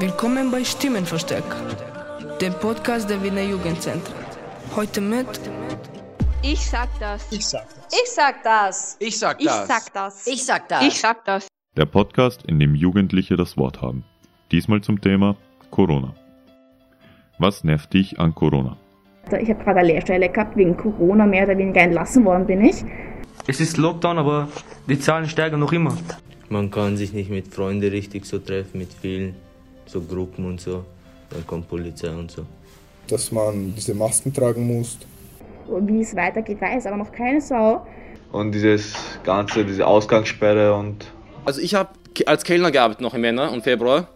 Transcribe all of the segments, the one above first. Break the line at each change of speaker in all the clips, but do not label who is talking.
Willkommen bei Stimmenversteck, dem Podcast der Wiener Jugendzentren. Heute mit
Ich sag das.
Ich sag das.
Ich sag das.
Ich sag
Ich
das.
sag das.
Ich sag das.
Ich sag das.
Der Podcast, in dem Jugendliche das Wort haben. Diesmal zum Thema Corona. Was nervt dich an Corona?
Ich habe gerade eine Lehrstelle gehabt, wegen Corona mehr oder weniger entlassen worden bin ich.
Es ist Lockdown, aber die Zahlen steigen noch immer.
Man kann sich nicht mit Freunden richtig so treffen, mit vielen, so Gruppen und so. Dann kommt Polizei und so.
Dass man diese Masken tragen muss.
Wie es weitergeht, weiß aber noch keine Sau.
Und dieses ganze, diese Ausgangssperre und.
Also ich habe als Kellner gearbeitet noch im Jänner und Februar.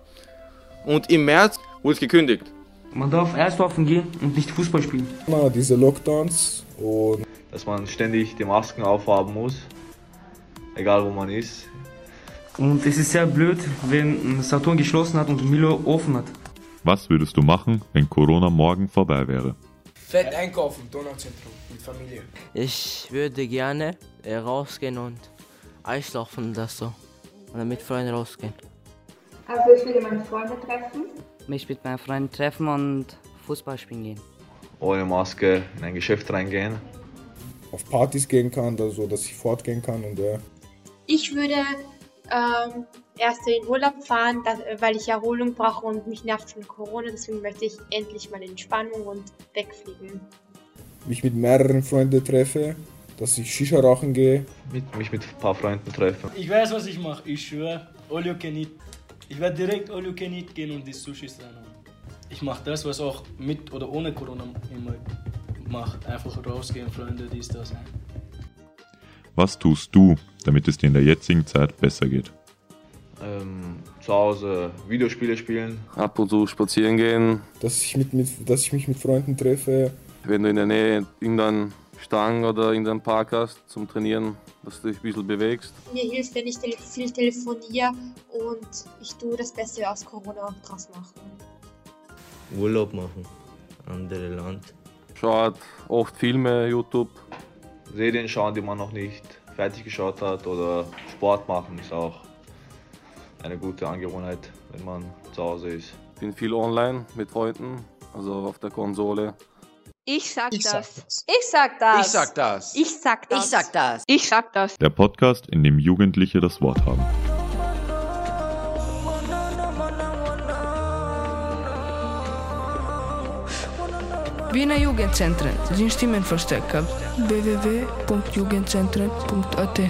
Und im März wurde es gekündigt.
Man darf Eislaufen gehen und nicht Fußball spielen.
Na, diese Lockdowns und
dass man ständig die Masken aufhaben muss. Egal wo man ist.
Und es ist sehr blöd, wenn Saturn geschlossen hat und Milo offen hat.
Was würdest du machen, wenn Corona morgen vorbei wäre?
Fett einkaufen, Donauzentrum mit Familie.
Ich würde gerne äh, rausgehen und Eislaufen und das so. Oder mit Freunden rausgehen.
Also ich würde meine Freunde treffen.
Mich mit meinen Freunden treffen und Fußball spielen gehen.
Ohne Maske in ein Geschäft reingehen.
Auf Partys gehen kann, also dass ich fortgehen kann und ja.
Ich würde ähm, erst in den Urlaub fahren, da, weil ich Erholung brauche und mich nervt schon Corona. Deswegen möchte ich endlich mal Entspannung und wegfliegen.
Mich mit mehreren Freunden treffe, dass ich Shisha rauchen gehe.
Mit, mich mit ein paar Freunden treffen.
Ich weiß, was ich mache. Ich schwöre, all you can eat. Ich werde direkt all you can eat gehen und die Sushis reinholen. Ich mache das, was auch mit oder ohne Corona immer mache. Einfach rausgehen, Freunde, dies, das.
Was tust du, damit es dir in der jetzigen Zeit besser geht?
Ähm, zu Hause Videospiele spielen.
Ab und zu spazieren gehen.
Dass ich, mit, mit, dass ich mich mit Freunden treffe.
Wenn du in der Nähe irgendeinen Stang oder irgendeinen Park hast zum Trainieren, dass du dich ein bisschen bewegst.
Mir hilft, wenn ich tele viel telefoniere und ich tue das Beste aus Corona draus machen.
Urlaub machen, andere Land.
Schaut oft Filme, YouTube.
Serien schauen, die man noch nicht fertig geschaut hat oder Sport machen ist auch eine gute Angewohnheit, wenn man zu Hause ist.
Bin viel online mit Freunden, also auf der Konsole.
Ich sag,
ich
das.
sag das. Ich sag das.
Ich sag das.
Ich sag das.
Ich sag das.
Ich sag das.
Der Podcast, in dem Jugendliche das Wort haben.
Vina Jugendzentren, Dienststellen verstärkt www.jugendzentren.at